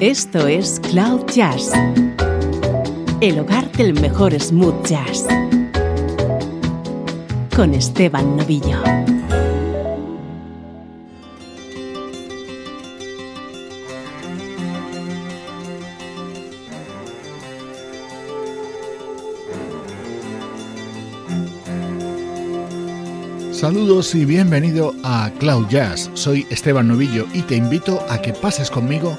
Esto es Cloud Jazz, el hogar del mejor smooth jazz, con Esteban Novillo. Saludos y bienvenido a Cloud Jazz. Soy Esteban Novillo y te invito a que pases conmigo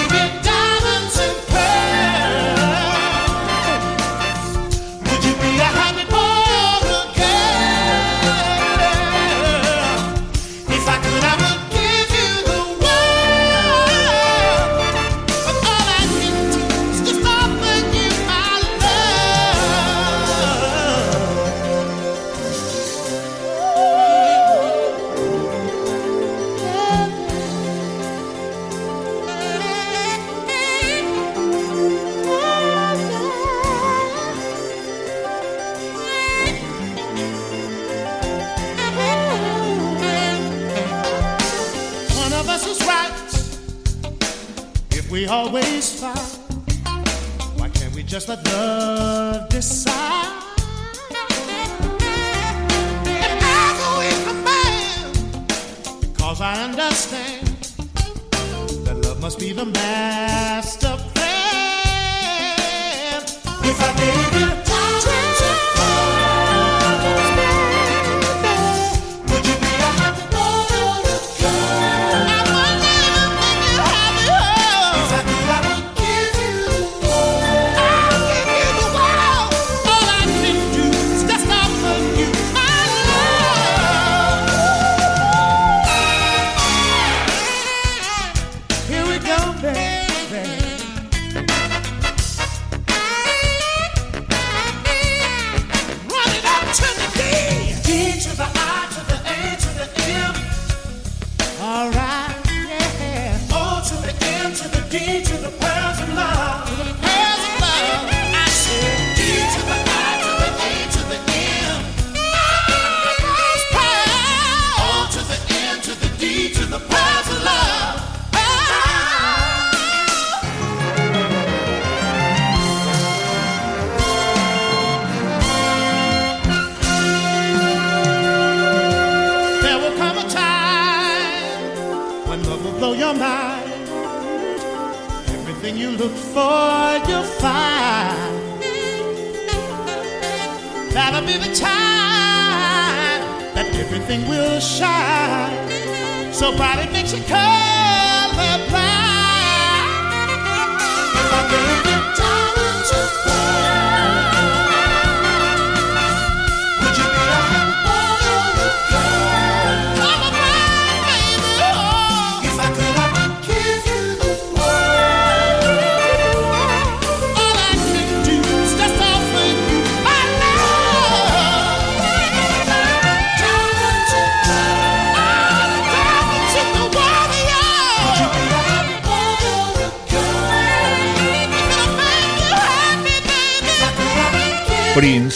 just let love decide? And I go with the man, cause I understand that love must be the master plan. If I you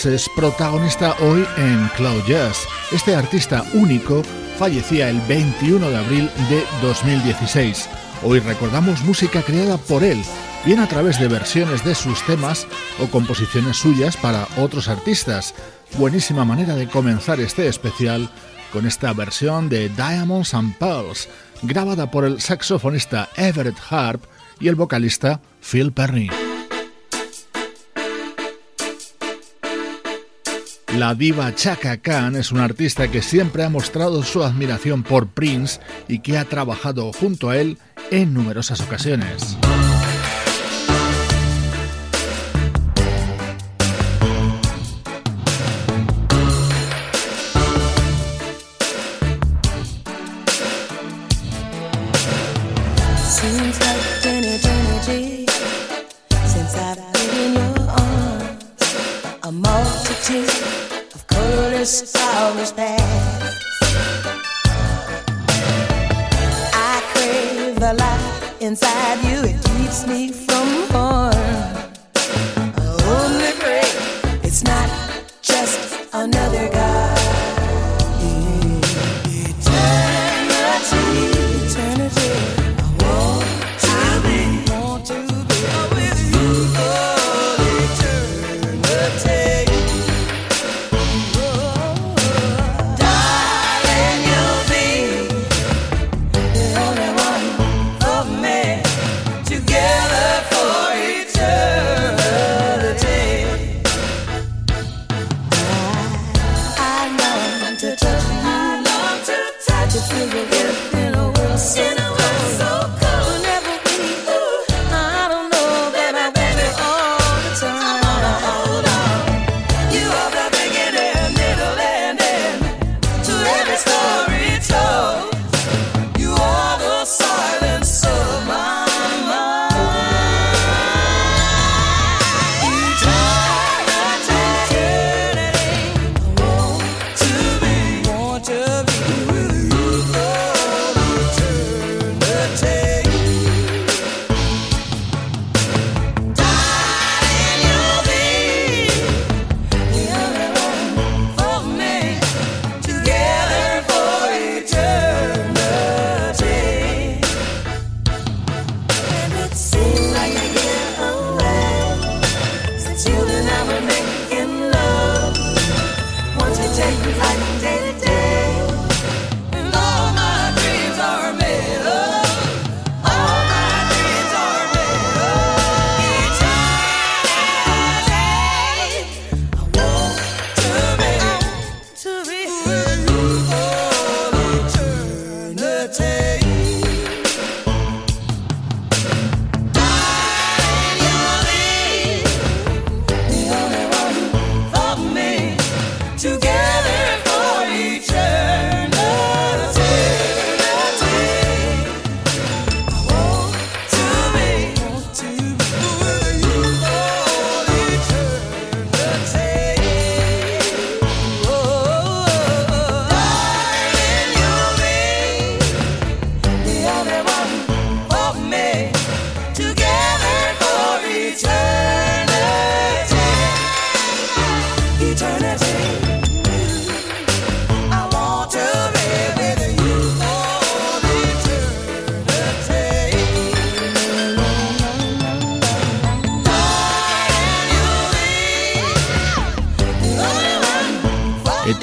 Es protagonista hoy en Cloud Jazz. Este artista único fallecía el 21 de abril de 2016. Hoy recordamos música creada por él, bien a través de versiones de sus temas o composiciones suyas para otros artistas. Buenísima manera de comenzar este especial con esta versión de Diamonds and Pearls, grabada por el saxofonista Everett Harp y el vocalista Phil Perry. La diva Chaka Khan es una artista que siempre ha mostrado su admiración por Prince y que ha trabajado junto a él en numerosas ocasiones. Inside you, it keeps me from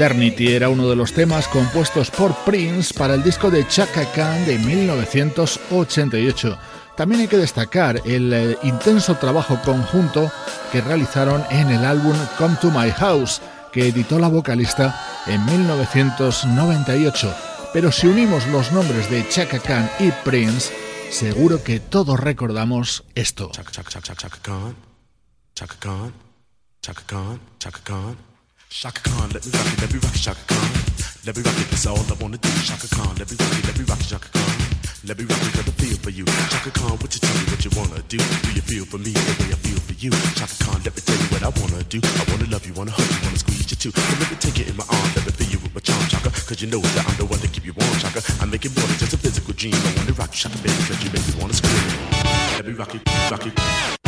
Eternity era uno de los temas compuestos por Prince para el disco de Chaka Khan de 1988. También hay que destacar el eh, intenso trabajo conjunto que realizaron en el álbum Come to My House, que editó la vocalista en 1998. Pero si unimos los nombres de Chaka Khan y Prince, seguro que todos recordamos esto. Chaka, Chaka, Chaka, Shaka Khan, let me rock it, let me rock it, Shaka Khan. Let me rock it, that's all I wanna do. Shaka Khan, let me rock it, let me rock it, Shaka Khan. Let me rock it, got a feel for you. Shaka Khan, what you tell me what you wanna do? Do you feel for me the way I feel for you? Shaka Khan, let me tell you what I wanna do. I wanna love you, wanna hug you, wanna squeeze you too. So let me take it in my arms, let me feel you with my charm, Shaka. Cause you know that I'm the one to keep you warm, Shaka. I make it more than just a physical dream. I wanna rock you, Shaka, baby, cause you make me wanna scream. Let me rock it, rock it.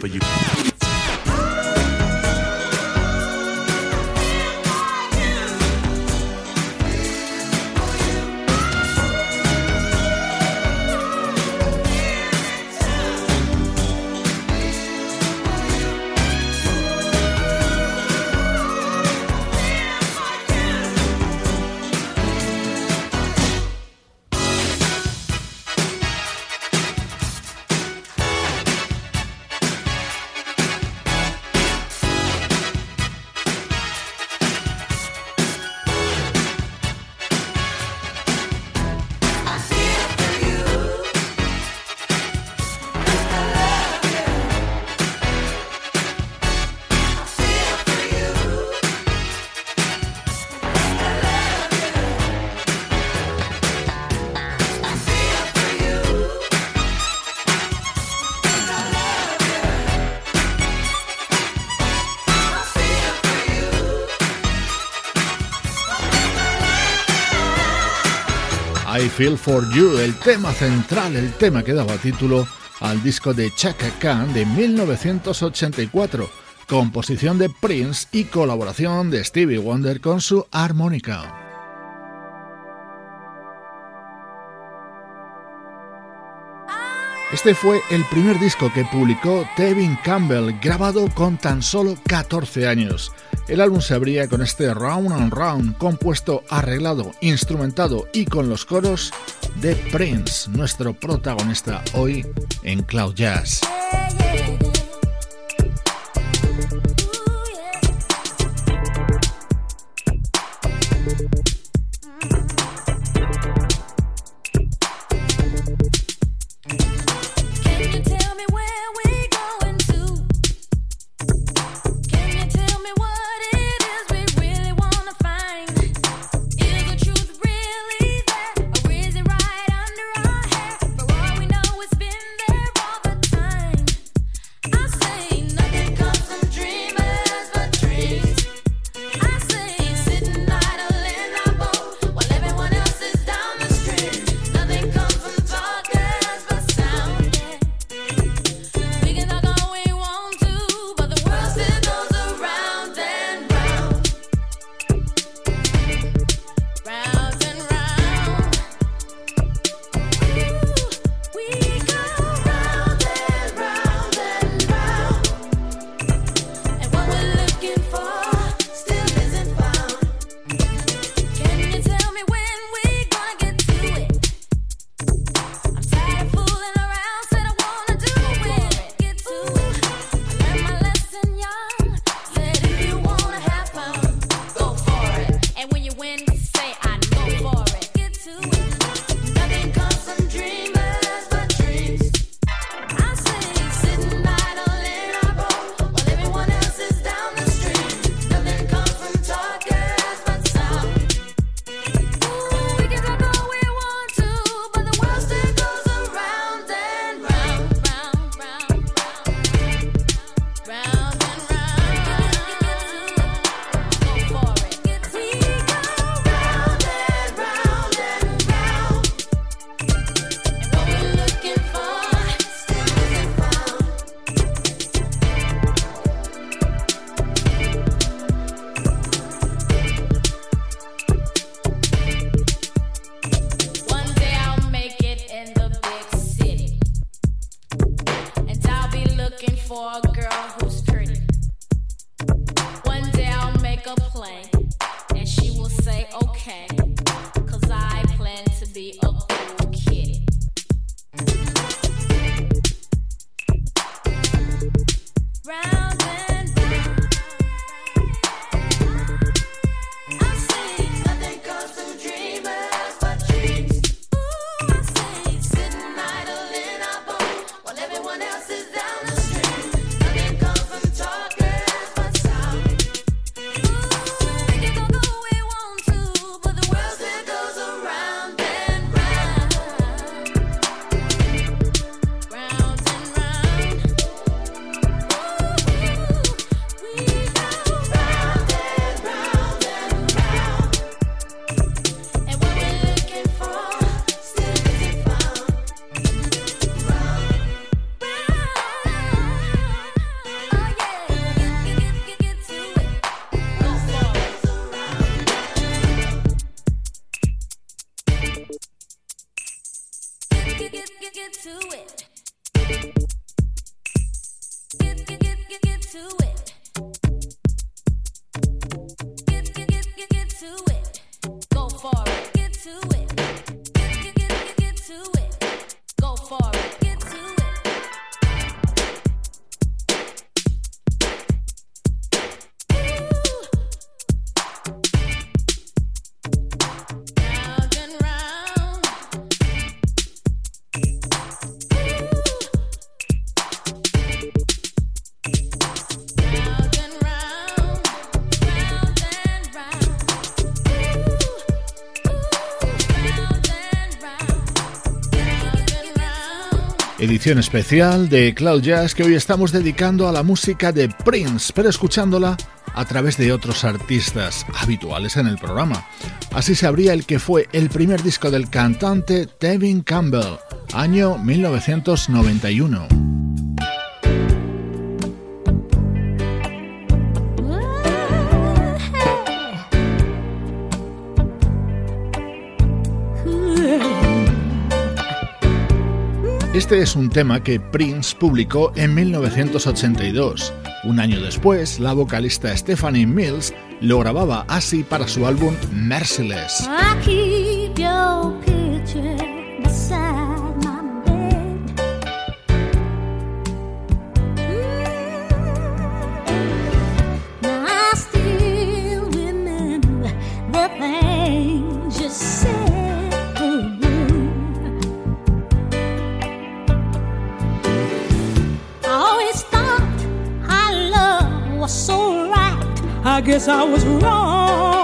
For you. Feel For You, el tema central, el tema que daba título al disco de Chaka Khan de 1984, composición de Prince y colaboración de Stevie Wonder con su armónica. Este fue el primer disco que publicó Tevin Campbell, grabado con tan solo 14 años. El álbum se abría con este Round and Round, compuesto, arreglado, instrumentado y con los coros de Prince, nuestro protagonista hoy en Cloud Jazz. Especial de Cloud Jazz que hoy estamos dedicando a la música de Prince, pero escuchándola a través de otros artistas habituales en el programa. Así se abría el que fue el primer disco del cantante Tevin Campbell, año 1991. Este es un tema que Prince publicó en 1982. Un año después, la vocalista Stephanie Mills lo grababa así para su álbum Merciless. Guess I was wrong.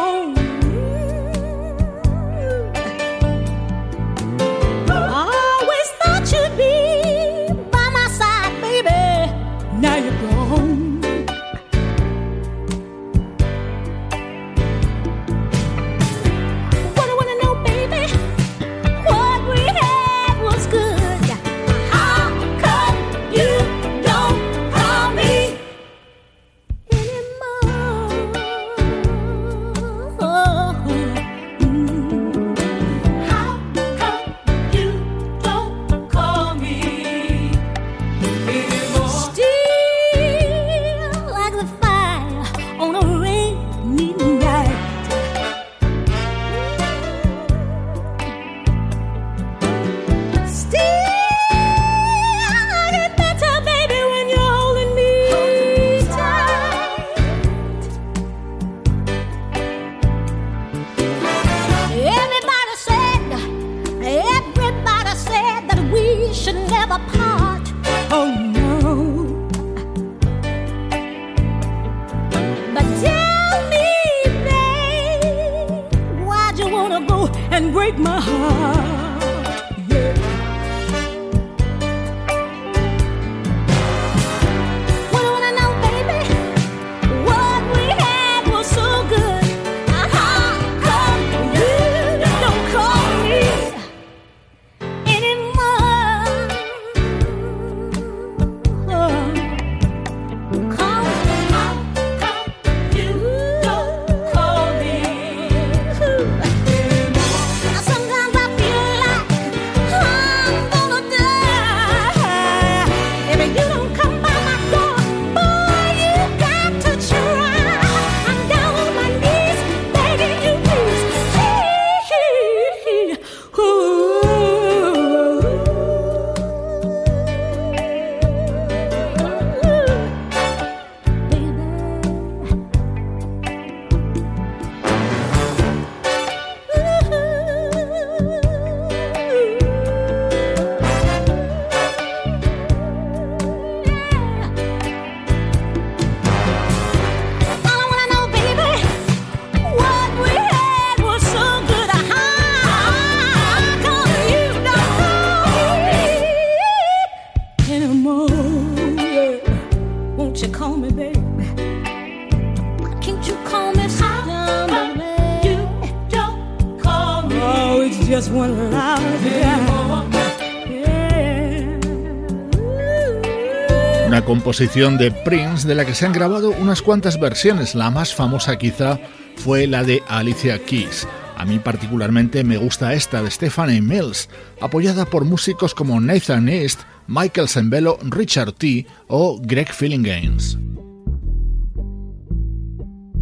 Composición de Prince de la que se han grabado unas cuantas versiones. La más famosa quizá fue la de Alicia Keys. A mí particularmente me gusta esta de Stephanie Mills, apoyada por músicos como Nathan East, Michael Sembello, Richard T. o Greg Games.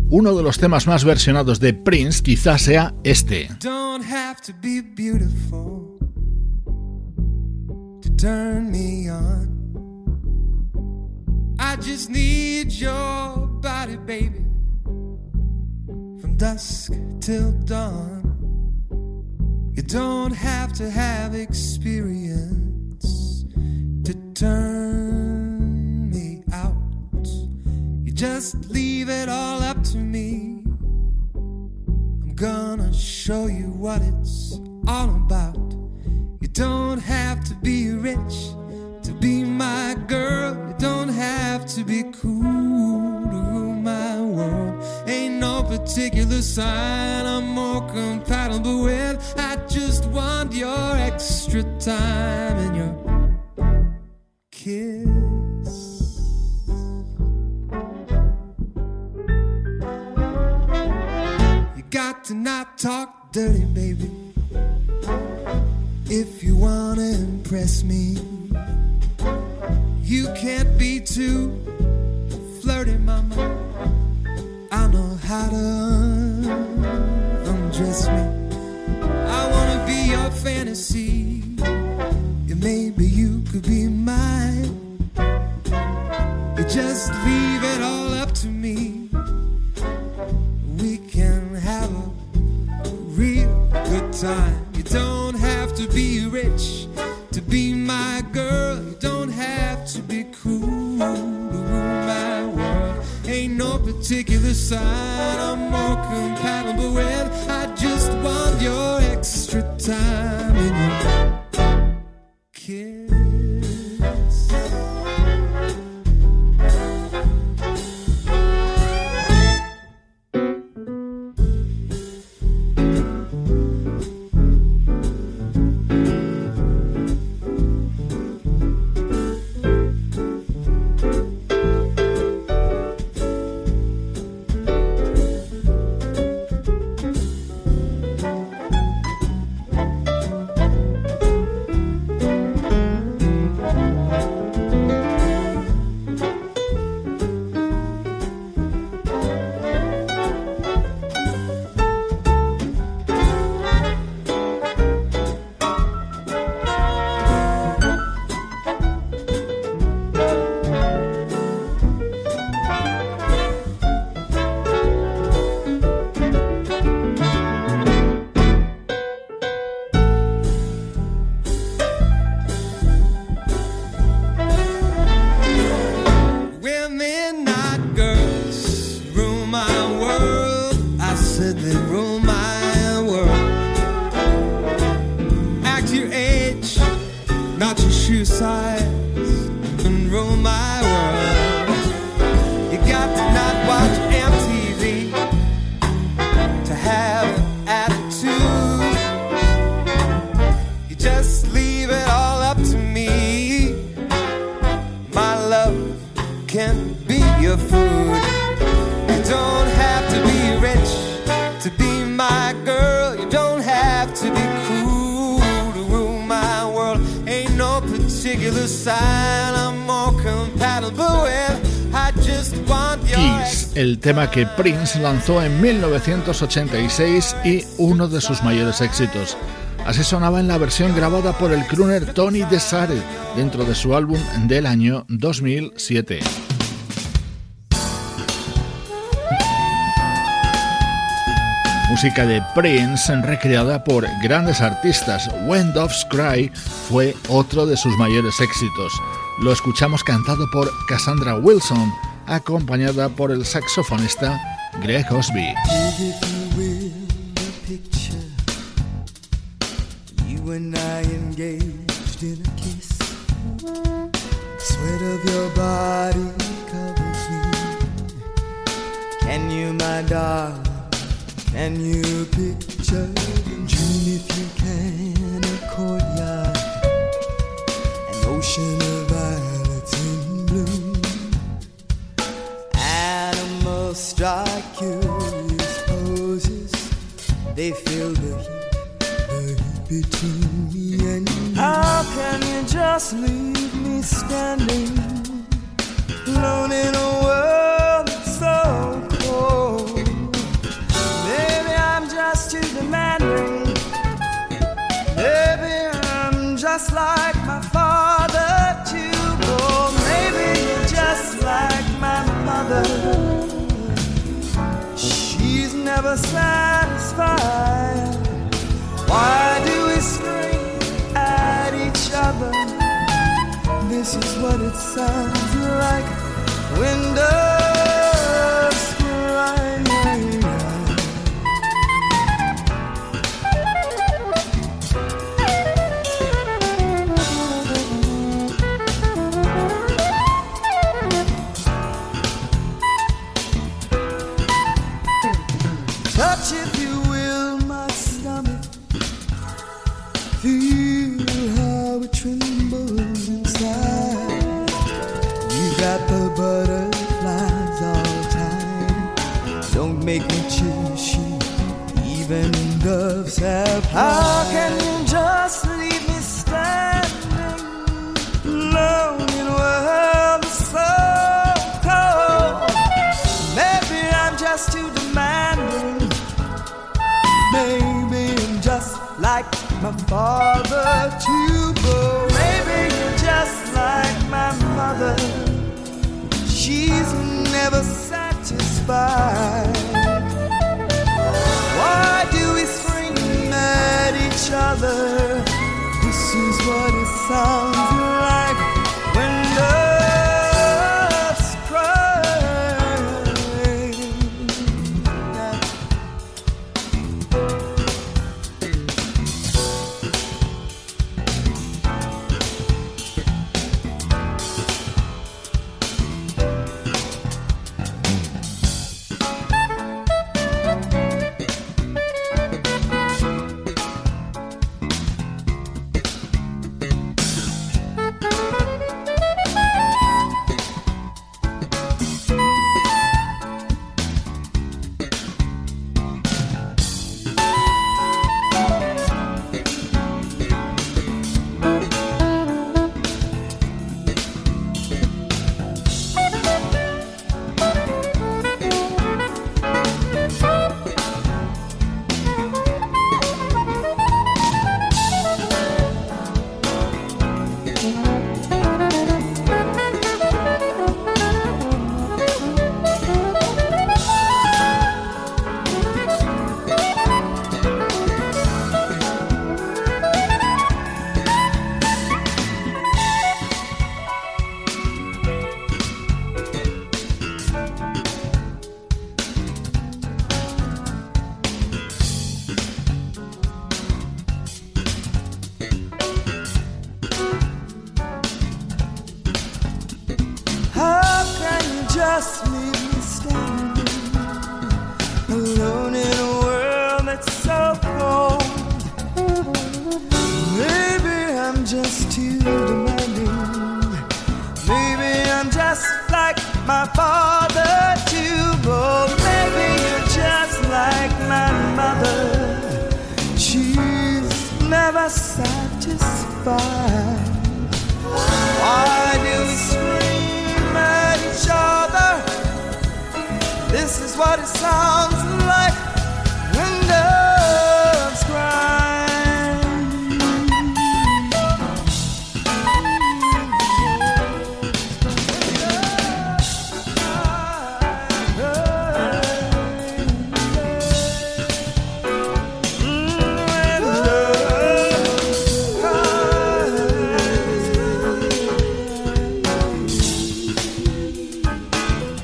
Uno de los temas más versionados de Prince quizás sea este. I just need your body, baby, from dusk till dawn. You don't have to have experience to turn me out. You just leave it all up to me. I'm gonna show you what it's all about. You don't have to be rich to be my girl. You don't have to be cool to rule my world. Ain't no particular sign I'm more compatible with. I just want your extra time and your kiss. You got to not talk dirty, baby. If you wanna impress me. You can't be too flirty, mama. I know how to undress me. I wanna be your fantasy. Yeah, maybe you could be mine. You just leave it all up to me. We can have a real good time. I'm more compatible with. I just want your tema que Prince lanzó en 1986 y uno de sus mayores éxitos. Así sonaba en la versión grabada por el crooner Tony Desare dentro de su álbum del año 2007. Música de Prince recreada por grandes artistas. When Doves Cry fue otro de sus mayores éxitos. Lo escuchamos cantado por Cassandra Wilson acompañada por el saxofonista Greg Osby. Can you, picture if you can a courtyard, strike curious poses. They fill between me and you. How can you just leave me standing alone in a world so cold? Maybe I'm just too demanding. Maybe I'm just like my father too. Or maybe you're just like my mother. She's never Why do we scream at each other? This is what it sounds like when father to what it sounds like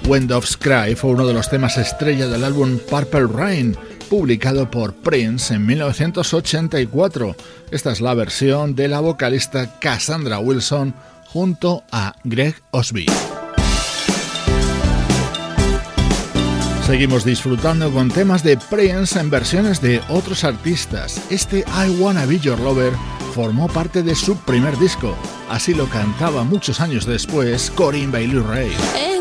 When Doves Cry fue uno de los temas estrella del álbum Purple Rain, publicado por Prince en 1984. Esta es la versión de la vocalista Cassandra Wilson junto a Greg Osby. Seguimos disfrutando con temas de Prince en versiones de otros artistas. Este I Wanna Be Your Lover formó parte de su primer disco. Así lo cantaba muchos años después Corinne Bailey Ray.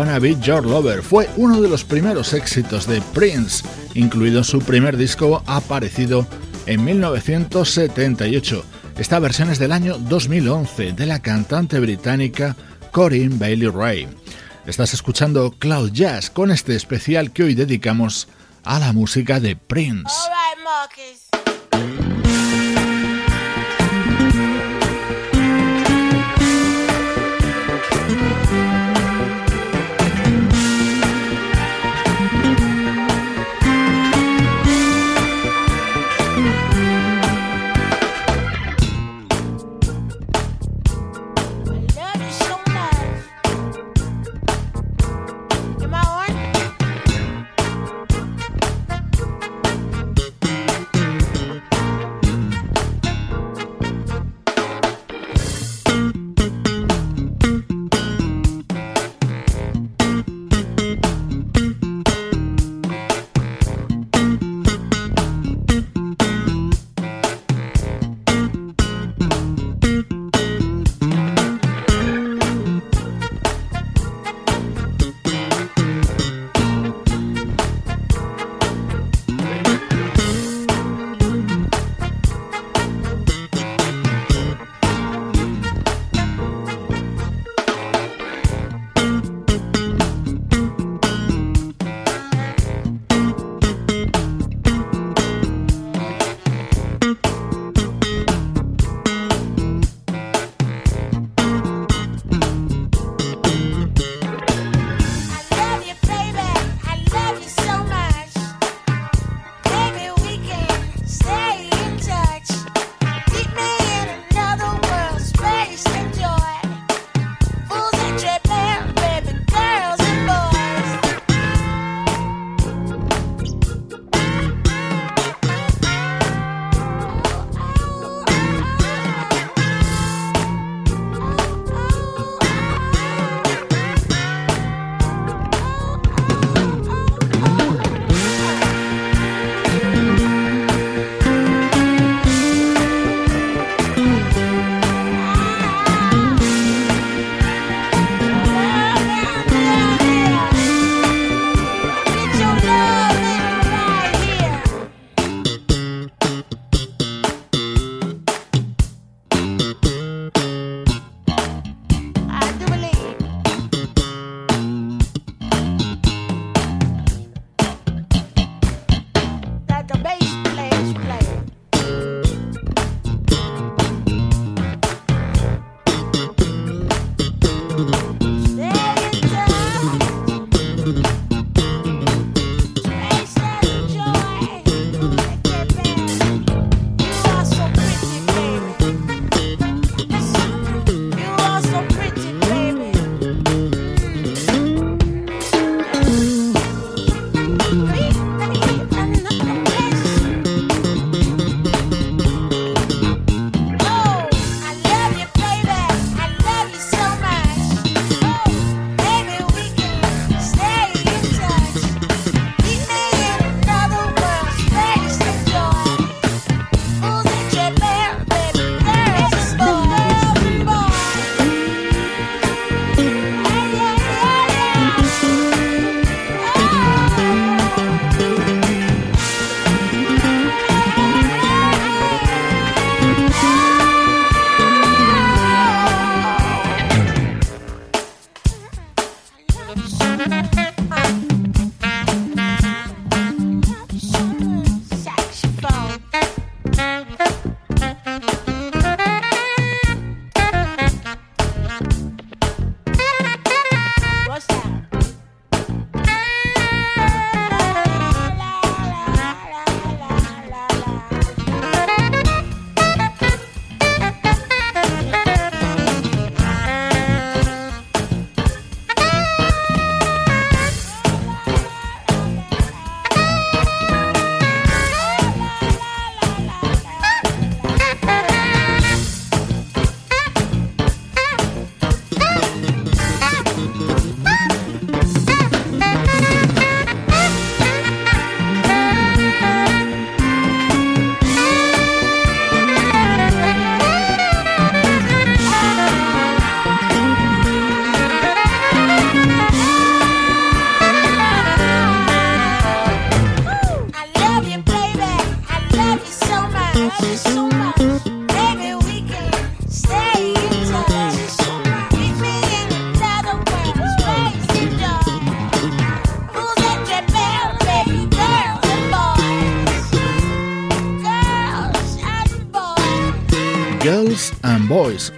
Wanna Be Your Lover. Fue uno de los primeros éxitos de Prince, incluido su primer disco aparecido en 1978. Esta versión es del año 2011 de la cantante británica Corinne Bailey Ray. Estás escuchando Cloud Jazz con este especial que hoy dedicamos a la música de Prince.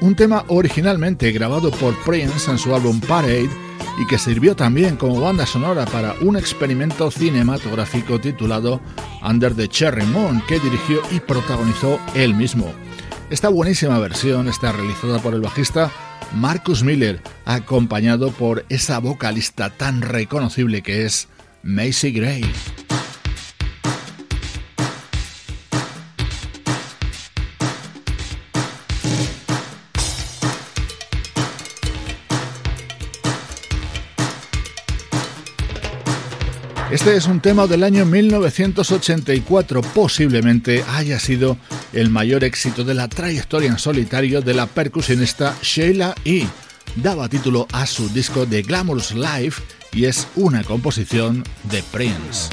Un tema originalmente grabado por Prince en su álbum Parade y que sirvió también como banda sonora para un experimento cinematográfico titulado Under the Cherry Moon que dirigió y protagonizó él mismo. Esta buenísima versión está realizada por el bajista Marcus Miller, acompañado por esa vocalista tan reconocible que es Macy Gray. Este es un tema del año 1984, posiblemente haya sido el mayor éxito de la trayectoria en solitario de la percusionista Sheila E. Daba título a su disco The Glamorous Life y es una composición de Prince.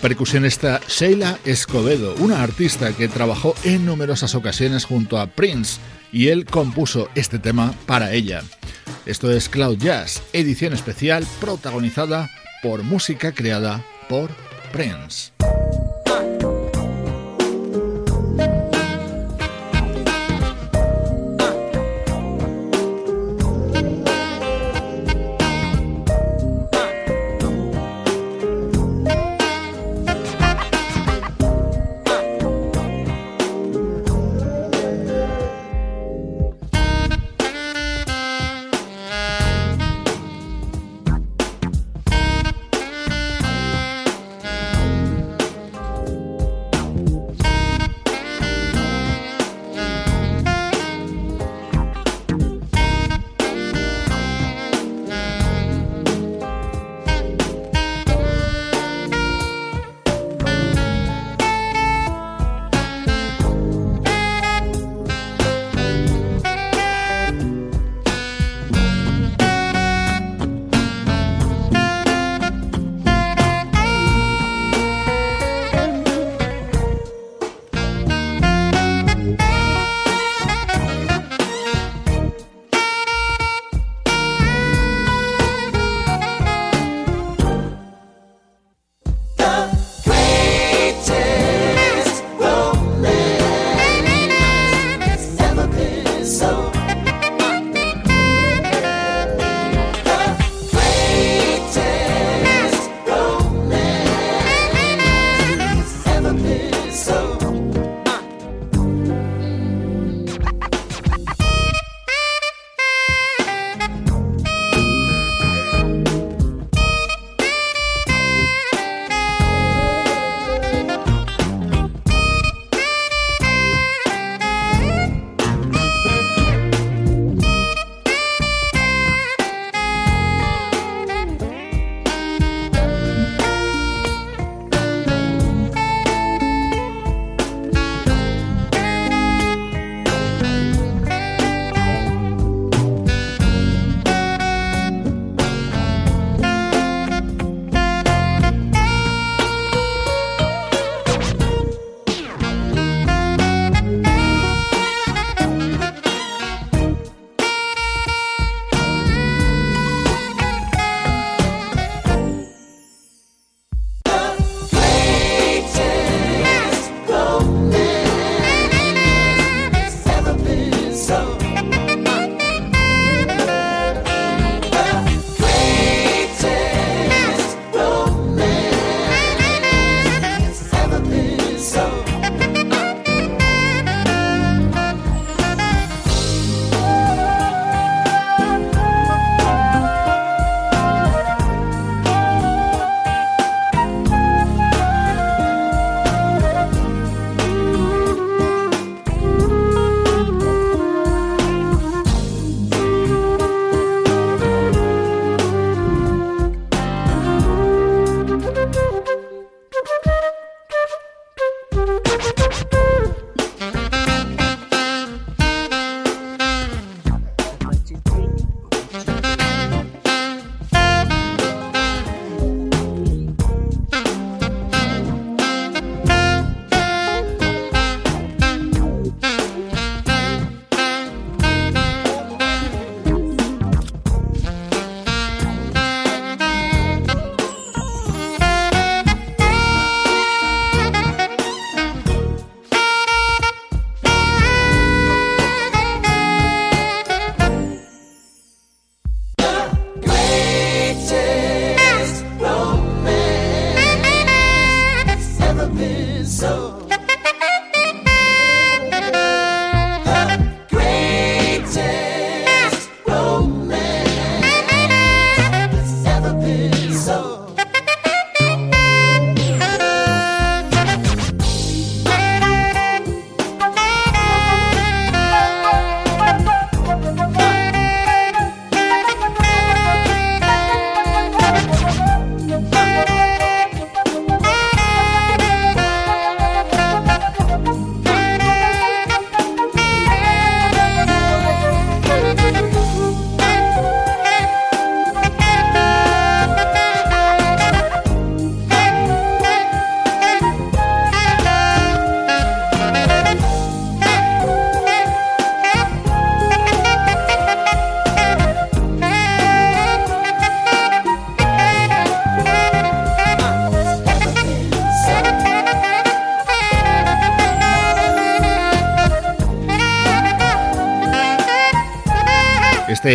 Percusionista Sheila Escobedo, una artista que trabajó en numerosas ocasiones junto a Prince y él compuso este tema para ella. Esto es Cloud Jazz, edición especial protagonizada por música creada por Prince.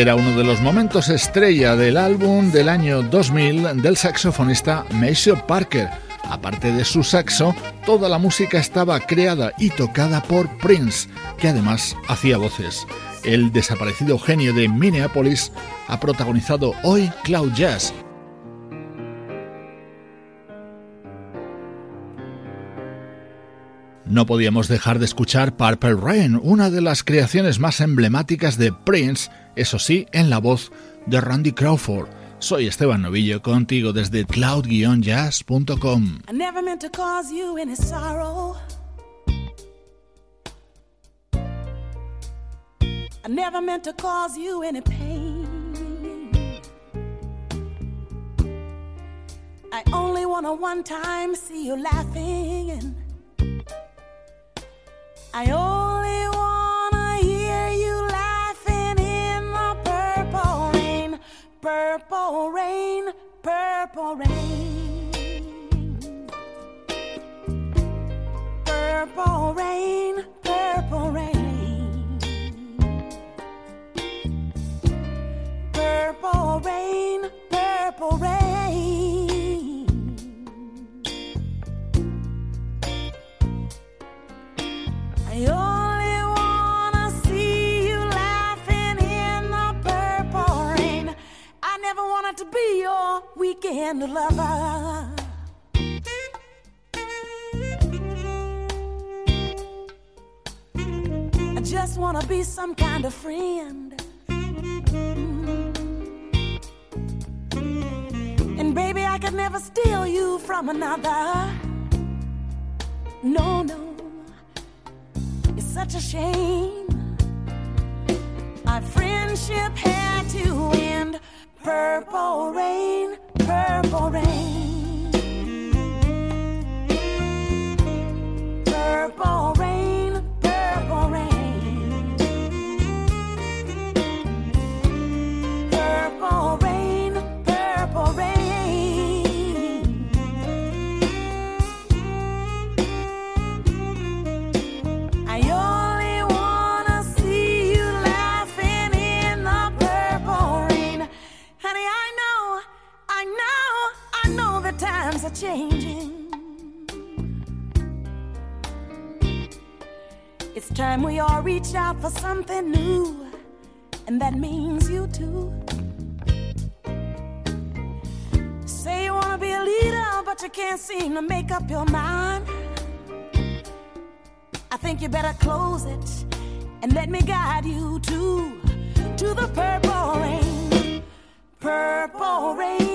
Era uno de los momentos estrella del álbum del año 2000 del saxofonista Maceo Parker. Aparte de su saxo, toda la música estaba creada y tocada por Prince, que además hacía voces. El desaparecido genio de Minneapolis ha protagonizado hoy Cloud Jazz, No podíamos dejar de escuchar Purple Rain, una de las creaciones más emblemáticas de Prince, eso sí, en la voz de Randy Crawford. Soy Esteban Novillo contigo desde cloud-jazz.com. I never meant to cause you any sorrow. I never meant to pain. I only want to one time see you laughing I only purple rain, purple rain. Purple rain, purple rain. Purple rain, purple rain. Be your weekend lover. I just wanna be some kind of friend. Mm. And baby, I could never steal you from another. No, no it's such a shame. Our friendship had to end. Purple rain, purple rain. Purple reach out for something new, and that means you too. Say you wanna be a leader, but you can't seem to make up your mind. I think you better close it and let me guide you to to the purple rain. Purple rain.